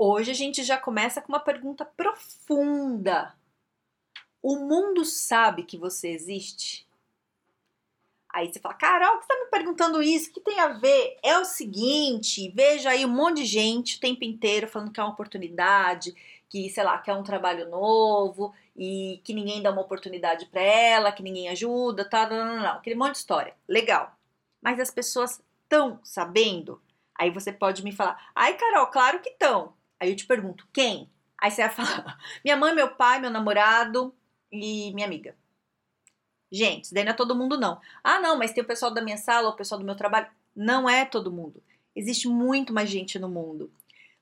Hoje a gente já começa com uma pergunta profunda. O mundo sabe que você existe? Aí você fala, Carol, que você está me perguntando isso? O que tem a ver? É o seguinte, veja aí um monte de gente o tempo inteiro falando que é uma oportunidade, que, sei lá, que é um trabalho novo e que ninguém dá uma oportunidade para ela, que ninguém ajuda, tá, não, não, não, aquele monte de história. Legal. Mas as pessoas estão sabendo? Aí você pode me falar, ai, Carol, claro que estão. Aí eu te pergunto, quem? Aí você vai falar, minha mãe, meu pai, meu namorado e minha amiga. Gente, isso daí não é todo mundo, não. Ah, não, mas tem o pessoal da minha sala, o pessoal do meu trabalho. Não é todo mundo. Existe muito mais gente no mundo.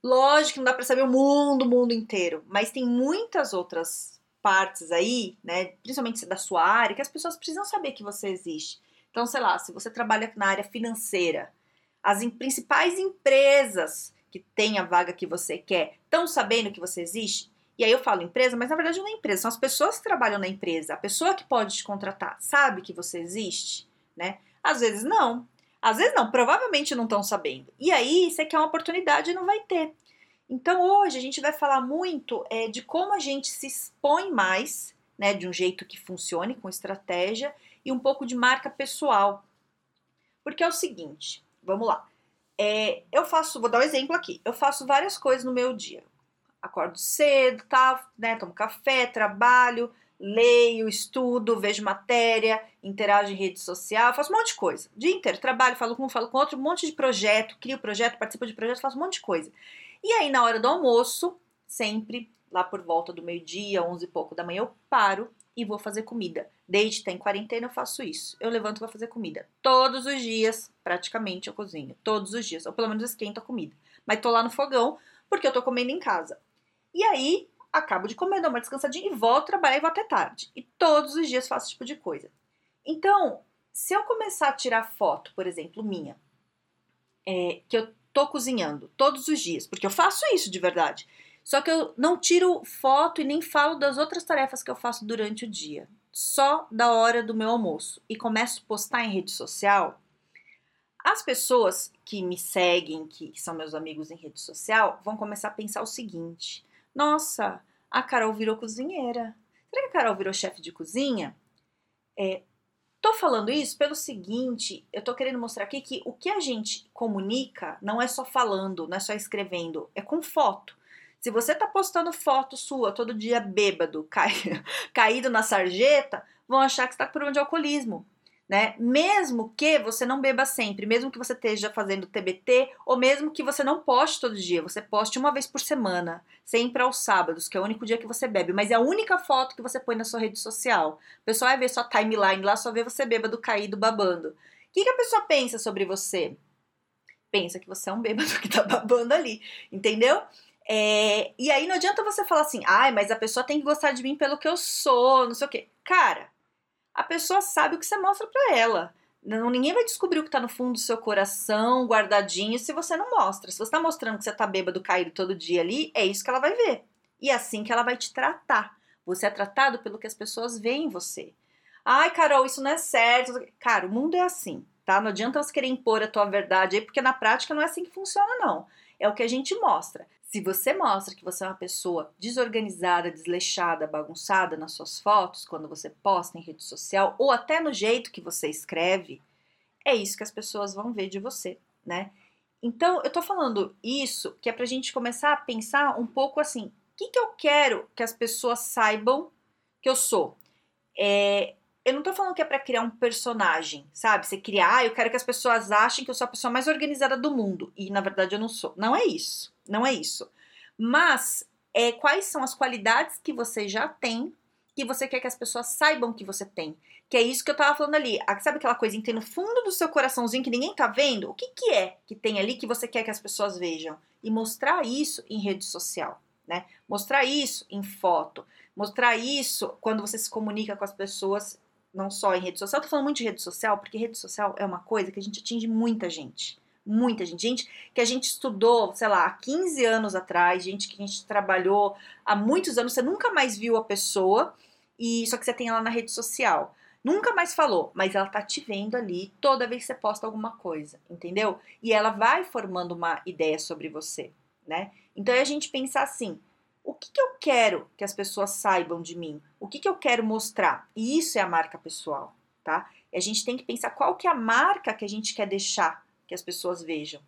Lógico que não dá para saber o mundo, o mundo inteiro, mas tem muitas outras partes aí, né, principalmente da sua área, que as pessoas precisam saber que você existe. Então, sei lá, se você trabalha na área financeira, as principais empresas que tem a vaga que você quer estão sabendo que você existe? E aí eu falo empresa, mas na verdade não é empresa, são as pessoas que trabalham na empresa. A pessoa que pode te contratar sabe que você existe, né? Às vezes não. Às vezes não, provavelmente não estão sabendo. E aí você quer uma oportunidade e não vai ter. Então hoje a gente vai falar muito é, de como a gente se expõe mais, né, de um jeito que funcione, com estratégia, e um pouco de marca pessoal. Porque é o seguinte, vamos lá. É, eu faço, vou dar um exemplo aqui. Eu faço várias coisas no meu dia. Acordo cedo, tá, né, tomo café, trabalho, leio, estudo, vejo matéria, interajo em rede social, faço um monte de coisa. O dia inteiro, trabalho, falo com um, falo com outro, um monte de projeto, crio projeto, participo de projeto, faço um monte de coisa. E aí, na hora do almoço, sempre, lá por volta do meio-dia, onze e pouco da manhã, eu paro e vou fazer comida. Desde que tá em quarentena eu faço isso. Eu levanto para fazer comida. Todos os dias, praticamente, eu cozinho. Todos os dias. Ou pelo menos esquento a comida. Mas tô lá no fogão porque eu tô comendo em casa. E aí, acabo de comer, dou uma descansadinha e volto trabalhar e vou até tarde. E todos os dias faço esse tipo de coisa. Então, se eu começar a tirar foto, por exemplo, minha, é, que eu tô cozinhando todos os dias, porque eu faço isso de verdade. Só que eu não tiro foto e nem falo das outras tarefas que eu faço durante o dia, só da hora do meu almoço e começo a postar em rede social. As pessoas que me seguem, que são meus amigos em rede social, vão começar a pensar o seguinte: nossa, a Carol virou cozinheira. Será que a Carol virou chefe de cozinha? É, tô falando isso pelo seguinte, eu tô querendo mostrar aqui que o que a gente comunica não é só falando, não é só escrevendo, é com foto. Se você tá postando foto sua todo dia bêbado, cai, caído na sarjeta, vão achar que está com problema de alcoolismo. Né? Mesmo que você não beba sempre, mesmo que você esteja fazendo TBT, ou mesmo que você não poste todo dia, você poste uma vez por semana, sempre aos sábados, que é o único dia que você bebe, mas é a única foto que você põe na sua rede social. O pessoal vai ver sua timeline lá, só vê você bêbado, caído, babando. O que, que a pessoa pensa sobre você? Pensa que você é um bêbado que tá babando ali, entendeu? É, e aí não adianta você falar assim, ai, mas a pessoa tem que gostar de mim pelo que eu sou, não sei o quê. Cara, a pessoa sabe o que você mostra para ela. Não, ninguém vai descobrir o que tá no fundo do seu coração, guardadinho, se você não mostra. Se você tá mostrando que você tá bêbado caído todo dia ali, é isso que ela vai ver. E é assim que ela vai te tratar. Você é tratado pelo que as pessoas veem em você. Ai, Carol, isso não é certo. Cara, o mundo é assim, tá? Não adianta você querer impor a tua verdade aí, porque na prática não é assim que funciona, não. É o que a gente mostra. Se você mostra que você é uma pessoa desorganizada, desleixada, bagunçada nas suas fotos, quando você posta em rede social, ou até no jeito que você escreve, é isso que as pessoas vão ver de você, né? Então, eu tô falando isso que é pra gente começar a pensar um pouco assim: o que, que eu quero que as pessoas saibam que eu sou? É, eu não tô falando que é para criar um personagem, sabe? Você criar, ah, eu quero que as pessoas achem que eu sou a pessoa mais organizada do mundo. E na verdade eu não sou. Não é isso. Não é isso. Mas é, quais são as qualidades que você já tem que você quer que as pessoas saibam que você tem? Que é isso que eu tava falando ali. Sabe aquela coisa que tem no fundo do seu coraçãozinho que ninguém tá vendo? O que, que é que tem ali que você quer que as pessoas vejam? E mostrar isso em rede social, né? Mostrar isso em foto, mostrar isso quando você se comunica com as pessoas, não só em rede social. Eu tô falando muito de rede social, porque rede social é uma coisa que a gente atinge muita gente. Muita gente, gente que a gente estudou, sei lá, há 15 anos atrás, gente que a gente trabalhou há muitos anos, você nunca mais viu a pessoa, e só que você tem ela na rede social. Nunca mais falou, mas ela tá te vendo ali toda vez que você posta alguma coisa, entendeu? E ela vai formando uma ideia sobre você, né? Então é a gente pensar assim: o que, que eu quero que as pessoas saibam de mim? O que, que eu quero mostrar? E isso é a marca pessoal, tá? E a gente tem que pensar qual que é a marca que a gente quer deixar que as pessoas vejam.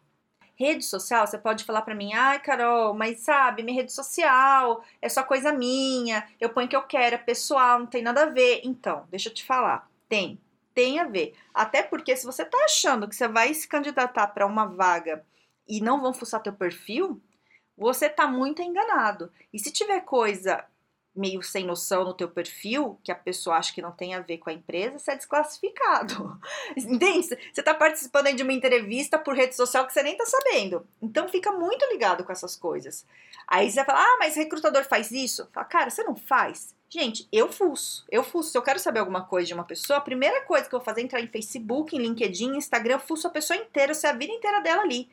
Rede social, você pode falar para mim, ai Carol, mas sabe, minha rede social é só coisa minha, eu ponho o que eu quero, é pessoal, não tem nada a ver. Então, deixa eu te falar, tem, tem a ver. Até porque se você tá achando que você vai se candidatar para uma vaga e não vão fuçar teu perfil, você tá muito enganado. E se tiver coisa meio sem noção no teu perfil, que a pessoa acha que não tem a ver com a empresa, você é desclassificado. Entende? Você tá participando de uma entrevista por rede social que você nem tá sabendo. Então fica muito ligado com essas coisas. Aí você vai falar, ah, mas recrutador faz isso? Fala, cara, você não faz? Gente, eu fuço, eu fuço. Se eu quero saber alguma coisa de uma pessoa, a primeira coisa que eu vou fazer é entrar em Facebook, em LinkedIn, Instagram, eu fuço a pessoa inteira, se a vida inteira dela ali.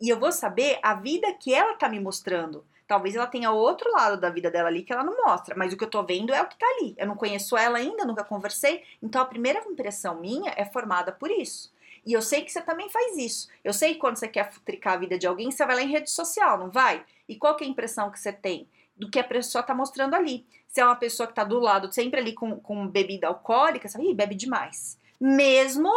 E eu vou saber a vida que ela tá me mostrando. Talvez ela tenha outro lado da vida dela ali que ela não mostra, mas o que eu tô vendo é o que tá ali. Eu não conheço ela ainda, nunca conversei, então a primeira impressão minha é formada por isso. E eu sei que você também faz isso. Eu sei que quando você quer futricar a vida de alguém, você vai lá em rede social, não vai? E qual que é a impressão que você tem do que a pessoa tá mostrando ali? Se é uma pessoa que tá do lado, sempre ali com, com bebida alcoólica, fala, Ih, bebe demais. Mesmo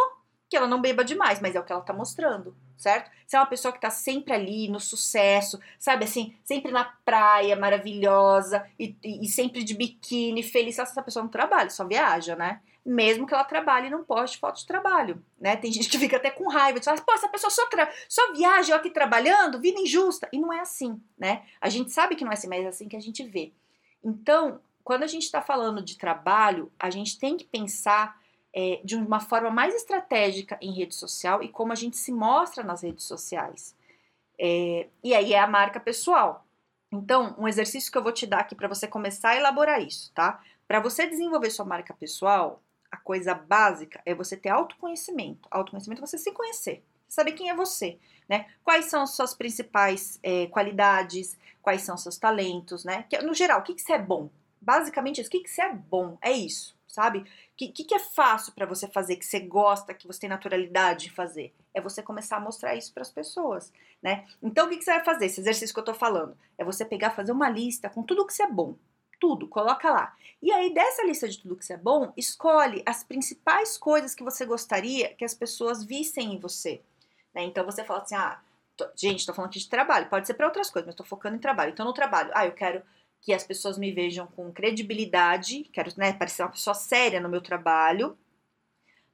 que ela não beba demais, mas é o que ela tá mostrando, certo? Se é uma pessoa que tá sempre ali no sucesso, sabe assim, sempre na praia, maravilhosa, e, e, sempre de biquíni, feliz, essa pessoa não trabalha, só viaja, né? Mesmo que ela trabalhe e não poste foto de trabalho, né? Tem gente que fica até com raiva, de falar, pô, essa pessoa só, só viaja, eu aqui trabalhando, vida injusta. E não é assim, né? A gente sabe que não é assim, mas é assim que a gente vê. Então, quando a gente está falando de trabalho, a gente tem que pensar é, de uma forma mais estratégica em rede social e como a gente se mostra nas redes sociais. É, e aí é a marca pessoal. Então, um exercício que eu vou te dar aqui para você começar a elaborar isso, tá? Para você desenvolver sua marca pessoal, a coisa básica é você ter autoconhecimento. Autoconhecimento é você se conhecer, saber quem é você, né? Quais são as suas principais é, qualidades, quais são os seus talentos, né? Que, no geral, o que, que você é bom? Basicamente, isso, o que, que você é bom? É isso sabe? O que, que, que, é fácil para você fazer, que você gosta, que você tem naturalidade de fazer? É você começar a mostrar isso para as pessoas, né? Então, o que, que, você vai fazer? Esse exercício que eu tô falando é você pegar, fazer uma lista com tudo que você é bom. Tudo, coloca lá. E aí, dessa lista de tudo que você é bom, escolhe as principais coisas que você gostaria que as pessoas vissem em você. Né? Então, você fala assim: ah, tô, gente, tô falando aqui de trabalho, pode ser para outras coisas, mas tô focando em trabalho. Então, no trabalho, ah, eu quero que as pessoas me vejam com credibilidade, quero né, parecer uma pessoa séria no meu trabalho,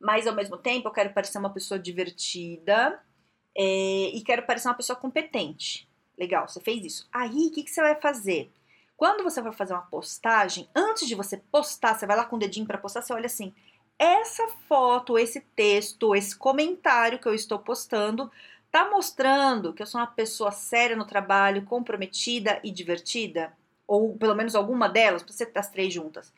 mas ao mesmo tempo eu quero parecer uma pessoa divertida é, e quero parecer uma pessoa competente. Legal, você fez isso. Aí, o que, que você vai fazer? Quando você for fazer uma postagem, antes de você postar, você vai lá com o dedinho para postar, você olha assim: essa foto, esse texto, esse comentário que eu estou postando tá mostrando que eu sou uma pessoa séria no trabalho, comprometida e divertida? Ou pelo menos alguma delas, você ter as três juntas.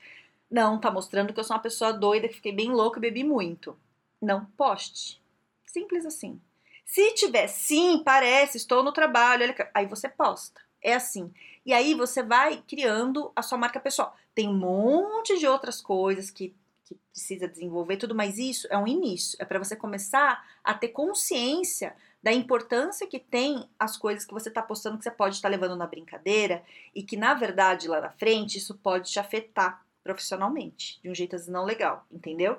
Não, tá mostrando que eu sou uma pessoa doida, que fiquei bem louca e bebi muito. Não poste. Simples assim. Se tiver sim, parece, estou no trabalho, aí você posta. É assim. E aí você vai criando a sua marca pessoal. Tem um monte de outras coisas que, que precisa desenvolver, tudo, mas isso é um início. É para você começar a ter consciência da importância que tem as coisas que você está postando que você pode estar tá levando na brincadeira e que na verdade lá na frente isso pode te afetar profissionalmente de um jeito não legal, entendeu?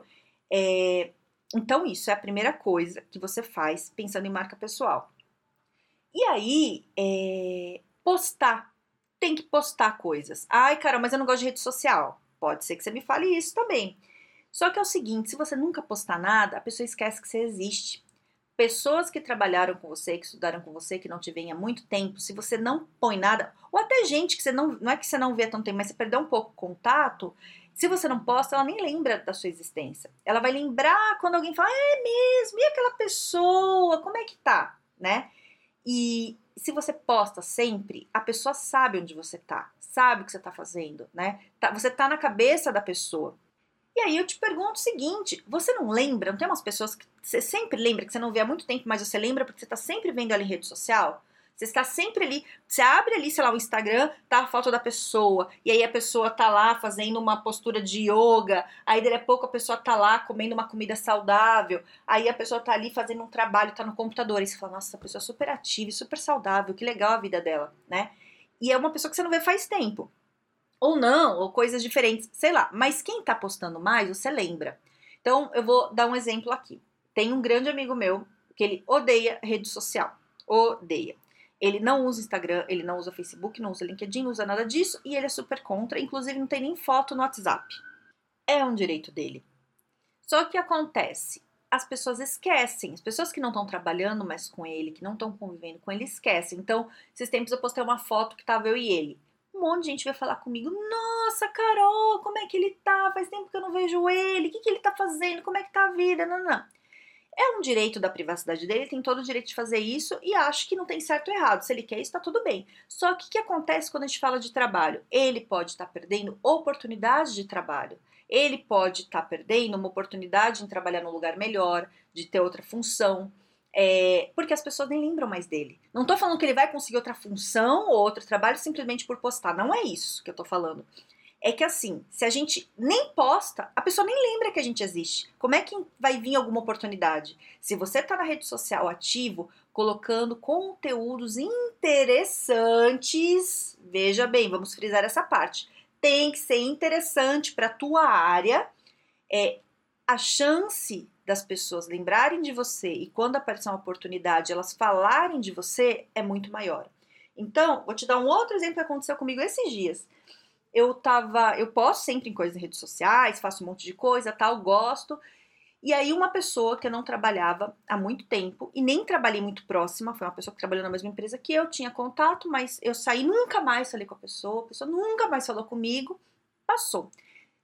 É, então isso é a primeira coisa que você faz pensando em marca pessoal. E aí, é, postar. Tem que postar coisas. Ai, cara, mas eu não gosto de rede social. Pode ser que você me fale isso também. Só que é o seguinte, se você nunca postar nada, a pessoa esquece que você existe pessoas que trabalharam com você, que estudaram com você, que não te veem há muito tempo, se você não põe nada, ou até gente que você não, não é que você não vê há tanto tempo, mas você perdeu um pouco o contato, se você não posta, ela nem lembra da sua existência. Ela vai lembrar quando alguém fala, é mesmo, e aquela pessoa, como é que tá, né? E se você posta sempre, a pessoa sabe onde você tá, sabe o que você tá fazendo, né? Tá, você tá na cabeça da pessoa. E aí eu te pergunto o seguinte: você não lembra? Não tem umas pessoas que você sempre lembra, que você não vê há muito tempo, mas você lembra porque você tá sempre vendo ela em rede social? Você está sempre ali, você abre ali, sei lá, o Instagram, tá a foto da pessoa, e aí a pessoa tá lá fazendo uma postura de yoga, aí daqui a pouco a pessoa tá lá comendo uma comida saudável, aí a pessoa tá ali fazendo um trabalho, tá no computador, e você fala, nossa, essa pessoa é super ativa, super saudável, que legal a vida dela, né? E é uma pessoa que você não vê faz tempo. Ou não, ou coisas diferentes, sei lá. Mas quem tá postando mais, você lembra. Então, eu vou dar um exemplo aqui. Tem um grande amigo meu que ele odeia rede social. Odeia. Ele não usa Instagram, ele não usa Facebook, não usa LinkedIn, não usa nada disso e ele é super contra, inclusive não tem nem foto no WhatsApp. É um direito dele. Só que acontece, as pessoas esquecem, as pessoas que não estão trabalhando mais com ele, que não estão convivendo com ele, esquecem. Então, esses tempos eu postei uma foto que tava eu e ele. Monte de gente veio falar comigo: Nossa, Carol, como é que ele tá? Faz tempo que eu não vejo ele, o que, que ele tá fazendo? Como é que tá a vida? Não, não. É um direito da privacidade dele, tem todo o direito de fazer isso e acho que não tem certo ou errado. Se ele quer isso, tá tudo bem. Só que o que acontece quando a gente fala de trabalho? Ele pode estar tá perdendo oportunidade de trabalho. Ele pode estar tá perdendo uma oportunidade em trabalhar num lugar melhor, de ter outra função. É, porque as pessoas nem lembram mais dele. Não tô falando que ele vai conseguir outra função ou outro trabalho simplesmente por postar. Não é isso que eu tô falando é que assim, se a gente nem posta, a pessoa nem lembra que a gente existe. Como é que vai vir alguma oportunidade? Se você está na rede social ativo, colocando conteúdos interessantes, veja bem, vamos frisar essa parte. Tem que ser interessante para tua área. É a chance das pessoas lembrarem de você e quando aparecer uma oportunidade, elas falarem de você é muito maior. Então, vou te dar um outro exemplo que aconteceu comigo esses dias eu tava. Eu posto sempre em coisas em redes sociais, faço um monte de coisa, tal, gosto. E aí, uma pessoa que eu não trabalhava há muito tempo e nem trabalhei muito próxima, foi uma pessoa que trabalhou na mesma empresa que eu, tinha contato, mas eu saí, nunca mais falei com a pessoa, a pessoa nunca mais falou comigo, passou.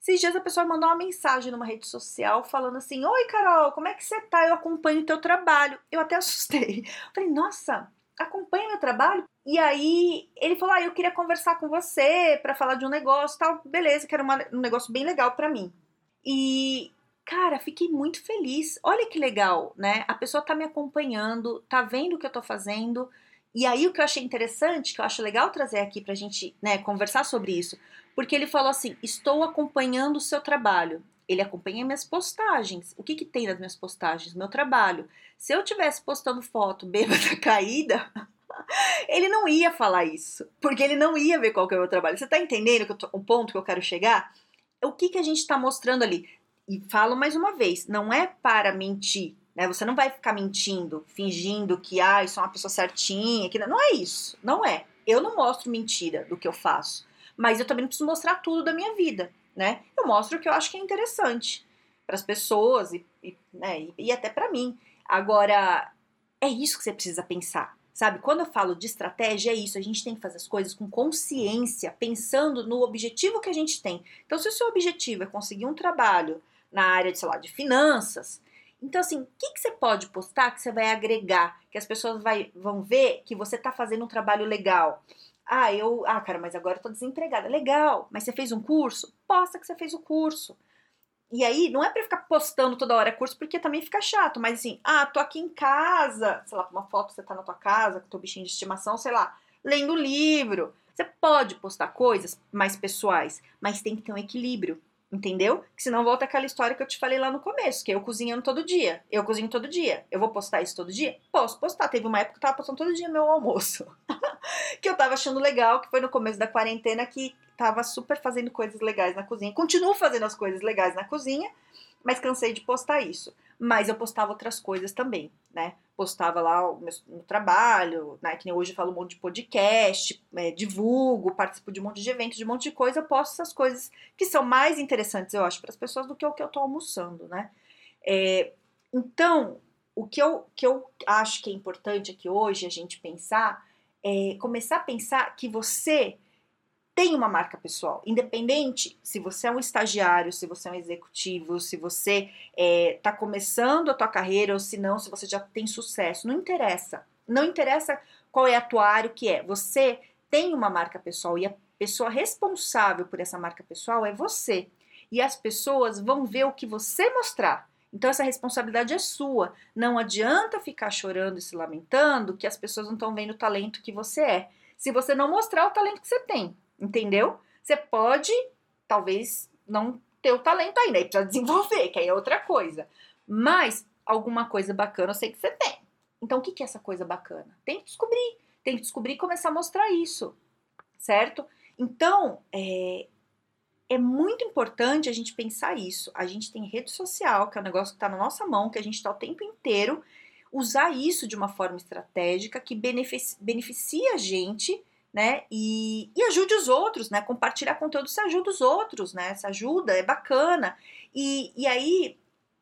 Esses dias a pessoa mandou uma mensagem numa rede social falando assim: Oi, Carol, como é que você tá? Eu acompanho o teu trabalho. Eu até assustei. Falei, nossa, acompanha meu trabalho. E aí ele falou: Ah, eu queria conversar com você para falar de um negócio tal. Beleza, que era uma, um negócio bem legal para mim. E, cara, fiquei muito feliz. Olha que legal, né? A pessoa tá me acompanhando, tá vendo o que eu tô fazendo. E aí o que eu achei interessante, que eu acho legal trazer aqui pra gente, né, conversar sobre isso, porque ele falou assim: "Estou acompanhando o seu trabalho". Ele acompanha minhas postagens. O que, que tem nas minhas postagens? Meu trabalho. Se eu tivesse postando foto bêbada caída, ele não ia falar isso. Porque ele não ia ver qual que é o meu trabalho. Você tá entendendo tô, o ponto que eu quero chegar? O que, que a gente está mostrando ali? E falo mais uma vez, não é para mentir. Né? Você não vai ficar mentindo, fingindo que ah, sou uma pessoa certinha. Que... Não é isso. Não é. Eu não mostro mentira do que eu faço. Mas eu também não preciso mostrar tudo da minha vida né? Eu mostro o que eu acho que é interessante para as pessoas e, e, né, e, e até para mim. Agora, é isso que você precisa pensar. Sabe, quando eu falo de estratégia, é isso, a gente tem que fazer as coisas com consciência, pensando no objetivo que a gente tem. Então, se o seu objetivo é conseguir um trabalho na área de, sei lá, de finanças, então, assim, o que, que você pode postar que você vai agregar, que as pessoas vai, vão ver que você está fazendo um trabalho legal? Ah, eu. Ah, cara, mas agora eu tô desempregada. Legal, mas você fez um curso? Posta que você fez o curso. E aí, não é pra ficar postando toda hora curso, porque também fica chato, mas assim, ah, tô aqui em casa, sei lá, uma foto, você tá na tua casa, com teu bichinho de estimação, sei lá, lendo livro. Você pode postar coisas mais pessoais, mas tem que ter um equilíbrio. Entendeu? Que senão volta aquela história que eu te falei lá no começo, que eu cozinhando todo dia. Eu cozinho todo dia. Eu vou postar isso todo dia? Posso postar. Teve uma época que eu tava postando todo dia meu almoço. que eu tava achando legal, que foi no começo da quarentena que tava super fazendo coisas legais na cozinha. Continuo fazendo as coisas legais na cozinha, mas cansei de postar isso. Mas eu postava outras coisas também, né? Postava lá o meu, meu trabalho, né? Que nem hoje eu falo um monte de podcast, é, divulgo, participo de um monte de eventos, de um monte de coisa. Eu posto essas coisas que são mais interessantes, eu acho, para as pessoas do que o que eu tô almoçando, né? É, então, o que eu, que eu acho que é importante aqui hoje a gente pensar é começar a pensar que você tem uma marca pessoal, independente se você é um estagiário, se você é um executivo, se você está é, tá começando a tua carreira ou se não, se você já tem sucesso, não interessa. Não interessa qual é a tua área, o que é. Você tem uma marca pessoal e a pessoa responsável por essa marca pessoal é você. E as pessoas vão ver o que você mostrar. Então essa responsabilidade é sua. Não adianta ficar chorando e se lamentando que as pessoas não estão vendo o talento que você é. Se você não mostrar o talento que você tem, entendeu? Você pode, talvez, não ter o talento ainda, aí precisa desenvolver, que aí é outra coisa. Mas alguma coisa bacana eu sei que você tem. Então o que é essa coisa bacana? Tem que descobrir. Tem que descobrir e começar a mostrar isso, certo? Então, é, é muito importante a gente pensar isso. A gente tem rede social, que é um negócio que está na nossa mão, que a gente está o tempo inteiro, usar isso de uma forma estratégica que beneficia, beneficia a gente, né? E, e ajude os outros, né? Compartilhar conteúdo se ajuda os outros, né? Se ajuda, é bacana. E, e aí,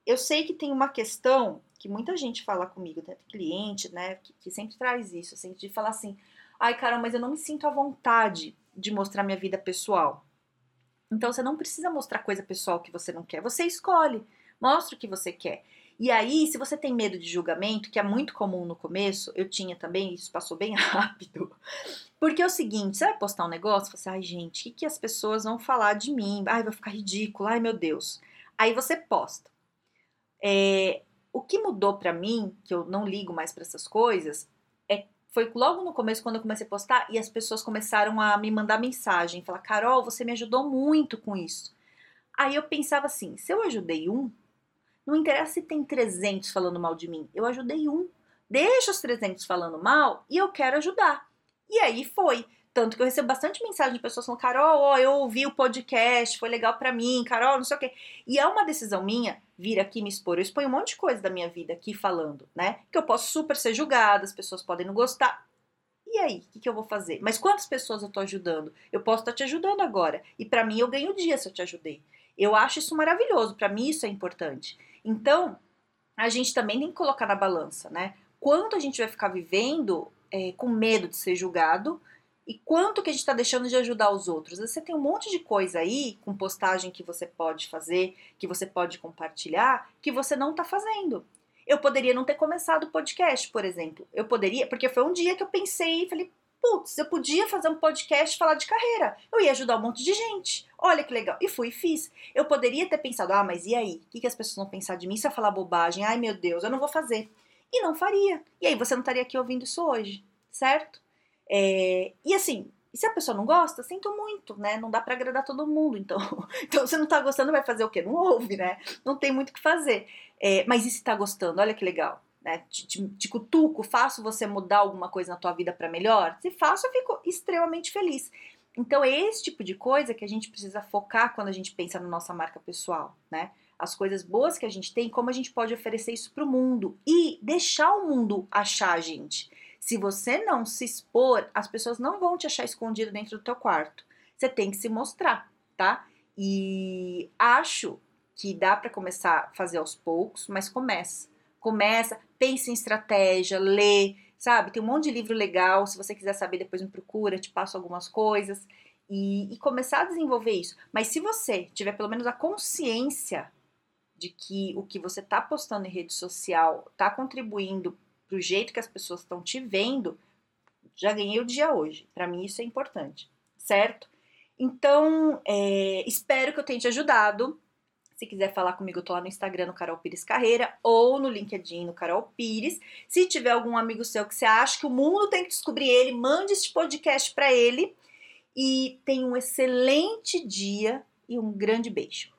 eu sei que tem uma questão que muita gente fala comigo, né? cliente, né? Que, que sempre traz isso, assim, de falar assim, ai, Carol, mas eu não me sinto à vontade de mostrar minha vida pessoal. Então você não precisa mostrar coisa pessoal que você não quer, você escolhe, mostra o que você quer. E aí, se você tem medo de julgamento, que é muito comum no começo, eu tinha também, isso passou bem rápido. Porque é o seguinte, você vai postar um negócio, você assim, ai gente, o que, que as pessoas vão falar de mim? Ai, vai ficar ridículo, ai meu Deus. Aí você posta. É, o que mudou para mim, que eu não ligo mais para essas coisas, foi logo no começo, quando eu comecei a postar, e as pessoas começaram a me mandar mensagem, falar, Carol, você me ajudou muito com isso. Aí eu pensava assim, se eu ajudei um, não interessa se tem 300 falando mal de mim, eu ajudei um. Deixa os 300 falando mal e eu quero ajudar. E aí foi. Tanto que eu recebo bastante mensagem de pessoas falando, Carol, ó, eu ouvi o podcast, foi legal para mim, Carol, não sei o quê. E é uma decisão minha vir aqui me expor. Eu exponho um monte de coisa da minha vida aqui falando, né? Que eu posso super ser julgada, as pessoas podem não gostar. E aí, o que, que, eu vou fazer? Mas quantas pessoas eu tô ajudando? Eu posso estar tá te ajudando agora. E para mim, eu ganho dia se eu te ajudei. Eu acho isso maravilhoso, para mim isso é importante. Então, a gente também tem que colocar na balança, né? Quanto a gente vai ficar vivendo é, com medo de ser julgado e quanto que a gente está deixando de ajudar os outros. Você tem um monte de coisa aí, com postagem que você pode fazer, que você pode compartilhar, que você não está fazendo. Eu poderia não ter começado o podcast, por exemplo. Eu poderia, porque foi um dia que eu pensei e falei, putz, eu podia fazer um podcast falar de carreira. Eu ia ajudar um monte de gente. Olha que legal. E fui e fiz. Eu poderia ter pensado, ah, mas e aí? O que, que as pessoas vão pensar de mim se eu falar bobagem? Ai, meu Deus, eu não vou fazer. E não faria. E aí você não estaria aqui ouvindo isso hoje, certo? É, e assim, se a pessoa não gosta, sinto muito, né? Não dá para agradar todo mundo. Então, então você não tá gostando, vai fazer o quê? Não ouve, né? Não tem muito o que fazer. É, mas e se tá gostando? Olha que legal. Né? Te, te, te cutuco, faço você mudar alguma coisa na tua vida para melhor? Se faço, eu fico extremamente feliz. Então é esse tipo de coisa que a gente precisa focar quando a gente pensa na nossa marca pessoal, né? As coisas boas que a gente tem, como a gente pode oferecer isso para o mundo e deixar o mundo achar a gente. Se você não se expor, as pessoas não vão te achar escondido dentro do teu quarto. Você tem que se mostrar, tá? E acho que dá para começar a fazer aos poucos, mas começa. Começa, pense em estratégia, lê, sabe? Tem um monte de livro legal. Se você quiser saber, depois me procura, te passo algumas coisas. E, e começar a desenvolver isso. Mas se você tiver pelo menos a consciência de que o que você está postando em rede social está contribuindo pro jeito que as pessoas estão te vendo, já ganhei o dia hoje. Para mim isso é importante, certo? Então, é, espero que eu tenha te ajudado. Se quiser falar comigo, eu tô lá no Instagram, no Carol Pires Carreira, ou no LinkedIn, no Carol Pires. Se tiver algum amigo seu que você acha que o mundo tem que descobrir ele, mande este podcast para ele. E tenha um excelente dia e um grande beijo.